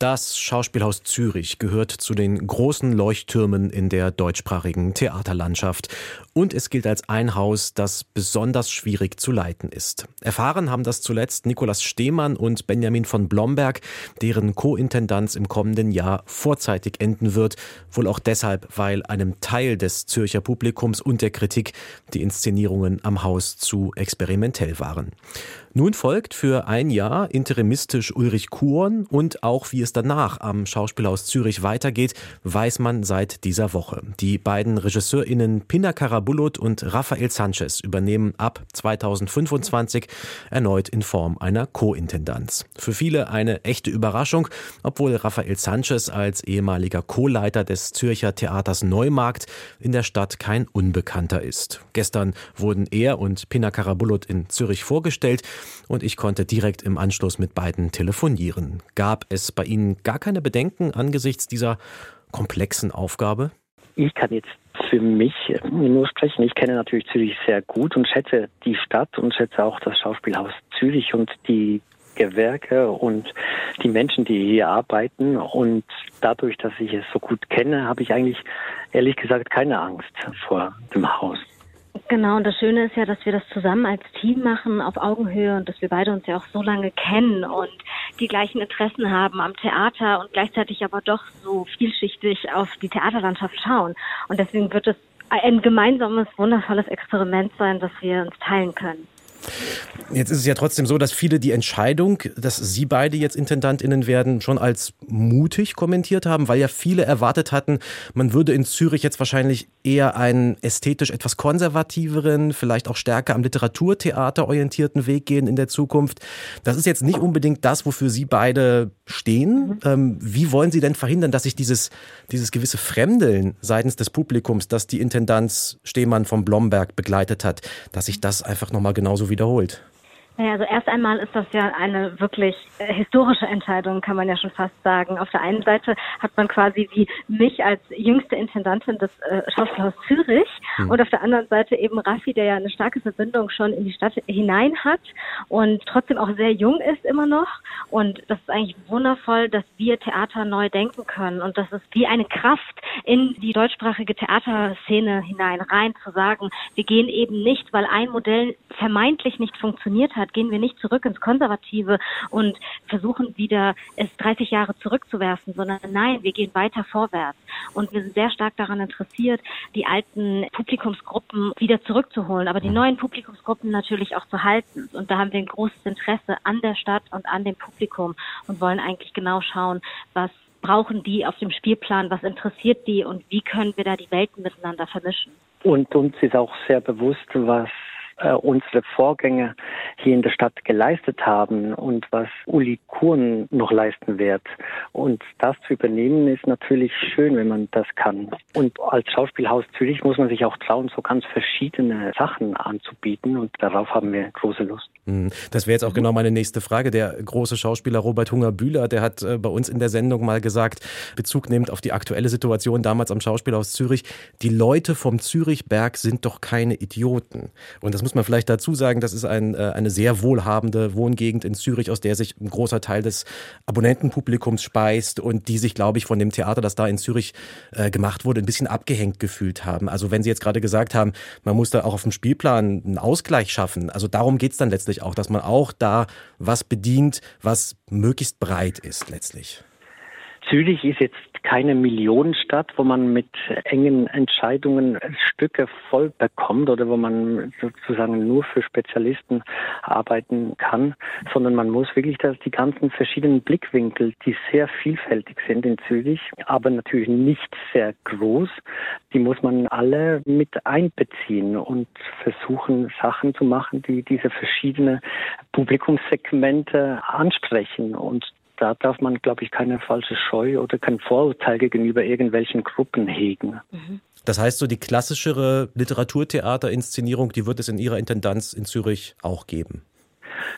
das Schauspielhaus Zürich gehört zu den großen Leuchttürmen in der deutschsprachigen Theaterlandschaft. Und es gilt als ein Haus, das besonders schwierig zu leiten ist. Erfahren haben das zuletzt Nikolaus Stehmann und Benjamin von Blomberg, deren Co-Intendanz im kommenden Jahr vorzeitig enden wird. Wohl auch deshalb, weil einem Teil des Zürcher Publikums und der Kritik die Inszenierungen am Haus zu experimentell waren. Nun folgt für ein Jahr interimistisch Ulrich Kuhn und auch wie es danach am Schauspielhaus Zürich weitergeht, weiß man seit dieser Woche. Die beiden RegisseurInnen Pina Karabulut und Rafael Sanchez übernehmen ab 2025 erneut in Form einer Co-Intendanz. Für viele eine echte Überraschung, obwohl Rafael Sanchez als ehemaliger Co-Leiter des Zürcher Theaters Neumarkt in der Stadt kein Unbekannter ist. Gestern wurden er und Pina Karabulut in Zürich vorgestellt und ich konnte direkt im Anschluss mit beiden telefonieren. Gab es bei Ihnen gar keine Bedenken angesichts dieser komplexen Aufgabe? Ich kann jetzt für mich nur sprechen. Ich kenne natürlich Zürich sehr gut und schätze die Stadt und schätze auch das Schauspielhaus Zürich und die Gewerke und die Menschen, die hier arbeiten. Und dadurch, dass ich es so gut kenne, habe ich eigentlich ehrlich gesagt keine Angst vor dem Haus. Genau, und das Schöne ist ja, dass wir das zusammen als Team machen, auf Augenhöhe und dass wir beide uns ja auch so lange kennen und die gleichen Interessen haben am Theater und gleichzeitig aber doch so vielschichtig auf die Theaterlandschaft schauen. Und deswegen wird es ein gemeinsames, wundervolles Experiment sein, das wir uns teilen können. Jetzt ist es ja trotzdem so, dass viele die Entscheidung, dass Sie beide jetzt Intendantinnen werden, schon als mutig kommentiert haben, weil ja viele erwartet hatten, man würde in Zürich jetzt wahrscheinlich eher einen ästhetisch etwas konservativeren, vielleicht auch stärker am Literaturtheater orientierten Weg gehen in der Zukunft. Das ist jetzt nicht unbedingt das, wofür Sie beide stehen. Mhm. Ähm, wie wollen Sie denn verhindern, dass sich dieses, dieses gewisse Fremdeln seitens des Publikums, das die Intendanz Stehmann vom Blomberg begleitet hat, dass sich das einfach nochmal genauso wiederholt? Naja, also erst einmal ist das ja eine wirklich äh, historische Entscheidung, kann man ja schon fast sagen. Auf der einen Seite hat man quasi wie mich als jüngste Intendantin des äh, Schauspielhaus Zürich mhm. und auf der anderen Seite eben Raffi, der ja eine starke Verbindung schon in die Stadt hinein hat und trotzdem auch sehr jung ist immer noch. Und das ist eigentlich wundervoll, dass wir Theater neu denken können und das ist wie eine Kraft in die deutschsprachige Theaterszene hinein rein zu sagen, wir gehen eben nicht, weil ein Modell vermeintlich nicht funktioniert hat, gehen wir nicht zurück ins Konservative und versuchen wieder es 30 Jahre zurückzuwerfen, sondern nein, wir gehen weiter vorwärts. Und wir sind sehr stark daran interessiert, die alten Publikumsgruppen wieder zurückzuholen, aber die neuen Publikumsgruppen natürlich auch zu halten. Und da haben wir ein großes Interesse an der Stadt und an dem Publikum und wollen eigentlich genau schauen, was brauchen die auf dem Spielplan, was interessiert die und wie können wir da die Welten miteinander vermischen. Und uns ist auch sehr bewusst, was äh, unsere Vorgänger hier in der Stadt geleistet haben und was Uli Kuhn noch leisten wird. Und das zu übernehmen ist natürlich schön, wenn man das kann. Und als Schauspielhaus Zürich muss man sich auch trauen, so ganz verschiedene Sachen anzubieten und darauf haben wir große Lust. Hm, das wäre jetzt auch genau meine nächste Frage. Der große Schauspieler Robert Hunger-Bühler, der hat äh, bei uns in der Sendung mal gesagt, Bezug nehmend auf die aktuelle Situation damals am Schauspielhaus Zürich, die Leute vom Zürichberg sind doch keine Idioten. Und das muss man vielleicht dazu sagen, das ist ein, äh, eine sehr wohlhabende Wohngegend in Zürich, aus der sich ein großer Teil des Abonnentenpublikums speist und die sich, glaube ich, von dem Theater, das da in Zürich äh, gemacht wurde, ein bisschen abgehängt gefühlt haben. Also wenn Sie jetzt gerade gesagt haben, man muss da auch auf dem Spielplan einen Ausgleich schaffen, also darum geht es dann letztlich auch, dass man auch da was bedient, was möglichst breit ist letztlich. Zürich ist jetzt keine Millionenstadt, wo man mit engen Entscheidungen Stücke voll bekommt oder wo man sozusagen nur für Spezialisten arbeiten kann, sondern man muss wirklich das, die ganzen verschiedenen Blickwinkel, die sehr vielfältig sind in Zürich, aber natürlich nicht sehr groß, die muss man alle mit einbeziehen und versuchen, Sachen zu machen, die diese verschiedenen Publikumssegmente ansprechen. Und da darf man, glaube ich, keine falsche Scheu oder kein Vorurteil gegenüber irgendwelchen Gruppen hegen. Mhm. Das heißt, so die klassischere Literaturtheaterinszenierung, die wird es in Ihrer Intendanz in Zürich auch geben?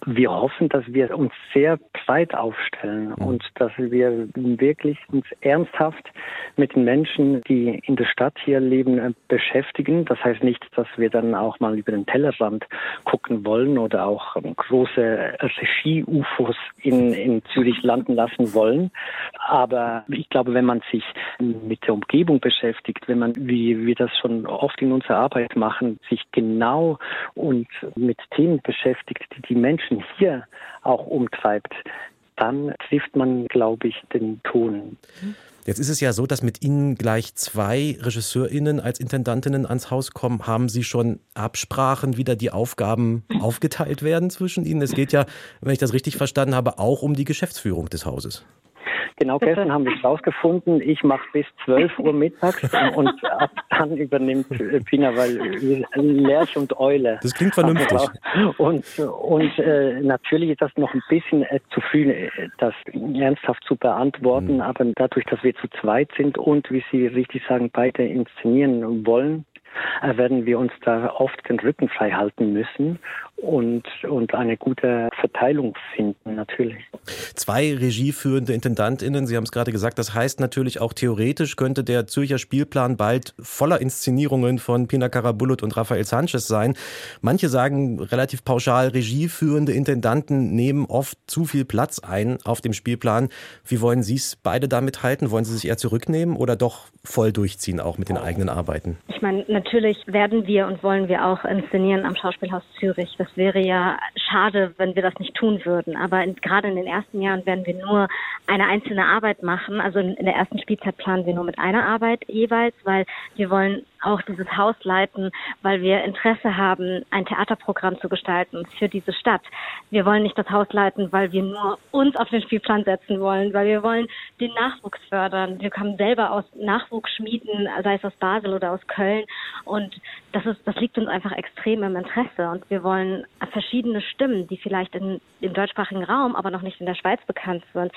Wir hoffen, dass wir uns sehr breit aufstellen und dass wir wirklich uns ernsthaft mit den Menschen, die in der Stadt hier leben, äh, beschäftigen. Das heißt nicht, dass wir dann auch mal über den Tellerrand gucken wollen oder auch ähm, große Regie-UFOs in, in Zürich landen lassen wollen. Aber ich glaube, wenn man sich mit der Umgebung beschäftigt, wenn man, wie wir das schon oft in unserer Arbeit machen, sich genau und mit Themen beschäftigt, die die Menschen hier auch umtreibt, dann trifft man, glaube ich, den Ton. Jetzt ist es ja so, dass mit Ihnen gleich zwei RegisseurInnen als Intendantinnen ans Haus kommen. Haben Sie schon Absprachen, wie da die Aufgaben aufgeteilt werden zwischen Ihnen? Es geht ja, wenn ich das richtig verstanden habe, auch um die Geschäftsführung des Hauses. Genau, gestern haben wir es rausgefunden. Ich mache bis 12 Uhr mittags und ab dann übernimmt Pina, weil Lerch und Eule. Das klingt vernünftig. Und, und äh, natürlich ist das noch ein bisschen äh, zu früh, äh, das ernsthaft zu beantworten, mhm. aber dadurch, dass wir zu zweit sind und, wie Sie richtig sagen, beide inszenieren wollen, äh, werden wir uns da oft den Rücken frei halten müssen und, und eine gute Verteilung finden, natürlich. Zwei regieführende IntendantInnen, Sie haben es gerade gesagt, das heißt natürlich auch theoretisch könnte der Zürcher Spielplan bald voller Inszenierungen von Pina Karabulut und Rafael Sanchez sein. Manche sagen relativ pauschal, regieführende Intendanten nehmen oft zu viel Platz ein auf dem Spielplan. Wie wollen Sie es beide damit halten? Wollen Sie sich eher zurücknehmen oder doch voll durchziehen, auch mit den eigenen Arbeiten? Ich meine, natürlich werden wir und wollen wir auch inszenieren am Schauspielhaus Zürich. Das wäre ja schade, wenn wir das nicht tun würden. Aber in, gerade in den ersten Jahren werden wir nur eine einzelne Arbeit machen. Also in, in der ersten Spielzeit planen wir nur mit einer Arbeit jeweils, weil wir wollen auch dieses Haus leiten, weil wir Interesse haben, ein Theaterprogramm zu gestalten für diese Stadt. Wir wollen nicht das Haus leiten, weil wir nur uns auf den Spielplan setzen wollen, weil wir wollen den Nachwuchs fördern. Wir kommen selber aus Nachwuchsschmieden, sei es aus Basel oder aus Köln. Und das ist, das liegt uns einfach extrem im Interesse. Und wir wollen verschiedene Stimmen, die vielleicht in, im deutschsprachigen Raum, aber noch nicht in der Schweiz bekannt sind,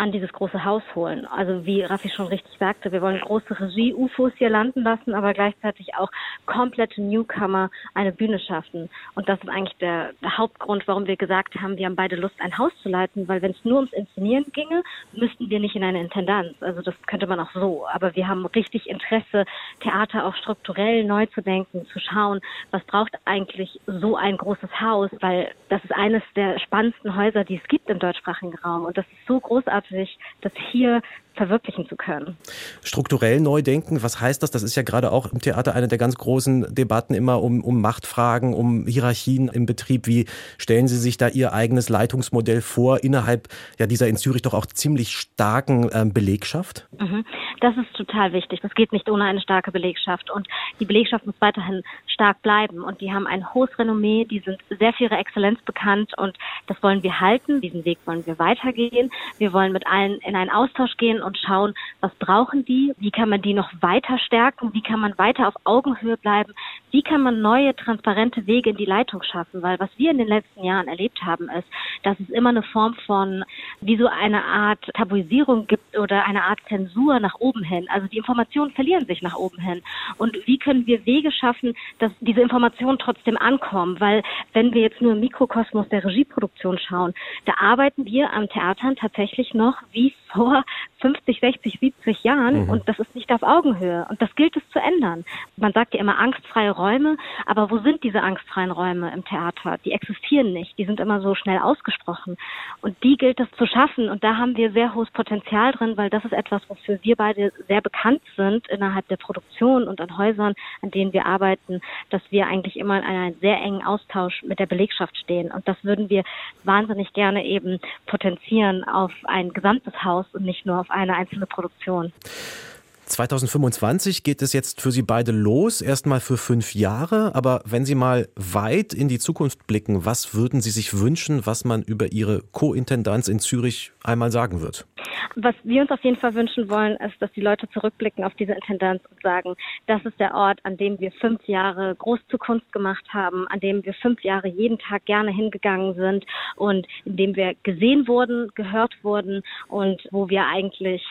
an dieses große Haus holen. Also wie Raffi schon richtig sagte, wir wollen große Regie-UFOs hier landen lassen, aber gleichzeitig auch komplette Newcomer eine Bühne schaffen. Und das ist eigentlich der, der Hauptgrund, warum wir gesagt haben, wir haben beide Lust, ein Haus zu leiten, weil wenn es nur ums Inszenieren ginge, müssten wir nicht in eine Intendanz. Also das könnte man auch so. Aber wir haben richtig Interesse, Theater auch strukturell neu zu denken, zu schauen, was braucht eigentlich so ein großes Haus, weil das ist eines der spannendsten Häuser, die es gibt im deutschsprachigen Raum. Und das ist so großartig sich das hier verwirklichen zu können. Strukturell neu denken, was heißt das? Das ist ja gerade auch im Theater eine der ganz großen Debatten immer um, um Machtfragen, um Hierarchien im Betrieb. Wie stellen Sie sich da Ihr eigenes Leitungsmodell vor innerhalb ja, dieser in Zürich doch auch ziemlich starken ähm, Belegschaft? Mhm. Das ist total wichtig. Das geht nicht ohne eine starke Belegschaft. Und die Belegschaft muss weiterhin stark bleiben. Und die haben ein hohes Renommee, die sind sehr für ihre Exzellenz bekannt und das wollen wir halten. Diesen Weg wollen wir weitergehen. Wir wollen mit allen in einen Austausch gehen und schauen, was brauchen die, wie kann man die noch weiter stärken, wie kann man weiter auf Augenhöhe bleiben, wie kann man neue, transparente Wege in die Leitung schaffen? Weil was wir in den letzten Jahren erlebt haben, ist, dass es immer eine Form von, wie so eine Art Tabuisierung gibt oder eine Art Zensur nach oben hin. Also die Informationen verlieren sich nach oben hin. Und wie können wir Wege schaffen, dass diese Informationen trotzdem ankommen? Weil wenn wir jetzt nur im Mikrokosmos der Regieproduktion schauen, da arbeiten wir am Theatern tatsächlich noch wie vor 50, 60, 70 Jahren mhm. und das ist nicht auf Augenhöhe und das gilt es zu ändern. Man sagt ja immer angstfreie Räume, aber wo sind diese angstfreien Räume im Theater? Die existieren nicht, die sind immer so schnell ausgesprochen und die gilt es zu schaffen und da haben wir sehr hohes Potenzial drin, weil das ist etwas, wofür wir beide sehr bekannt sind innerhalb der Produktion und an Häusern, an denen wir arbeiten, dass wir eigentlich immer in einem sehr engen Austausch mit der Belegschaft stehen und das würden wir wahnsinnig gerne eben potenzieren auf ein gesamtes Haus und nicht nur auf eine einzelne Produktion. 2025 geht es jetzt für Sie beide los, erstmal für fünf Jahre. Aber wenn Sie mal weit in die Zukunft blicken, was würden Sie sich wünschen, was man über Ihre Co-Intendanz in Zürich einmal sagen wird? Was wir uns auf jeden Fall wünschen wollen, ist, dass die Leute zurückblicken auf diese Intendanz und sagen, das ist der Ort, an dem wir fünf Jahre groß Zukunft gemacht haben, an dem wir fünf Jahre jeden Tag gerne hingegangen sind und in dem wir gesehen wurden, gehört wurden und wo wir eigentlich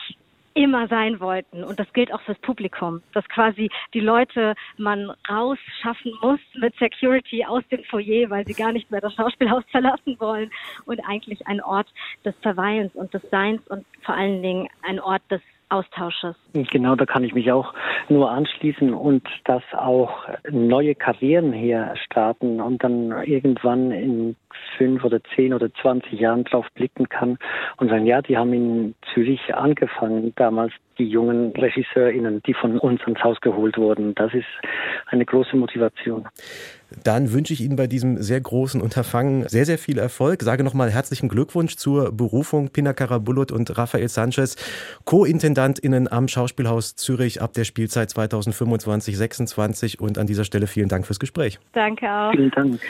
immer sein wollten. Und das gilt auch fürs Publikum, dass quasi die Leute man rausschaffen muss mit Security aus dem Foyer, weil sie gar nicht mehr das Schauspielhaus verlassen wollen und eigentlich ein Ort des Verweilens und des Seins und vor allen Dingen ein Ort des Austausches. Genau, da kann ich mich auch nur anschließen und dass auch neue Karrieren hier starten und dann irgendwann in fünf oder zehn oder zwanzig Jahren drauf blicken kann und sagen, ja, die haben in Zürich angefangen, damals die jungen RegisseurInnen, die von uns ans Haus geholt wurden. Das ist eine große Motivation. Dann wünsche ich Ihnen bei diesem sehr großen Unterfangen sehr, sehr viel Erfolg. Sage nochmal herzlichen Glückwunsch zur Berufung Pina Karabulut und Rafael Sanchez, Co-IntendantInnen am Schauspielhaus Zürich ab der Spielzeit 2025-26. Und an dieser Stelle vielen Dank fürs Gespräch. Danke auch. Vielen Dank.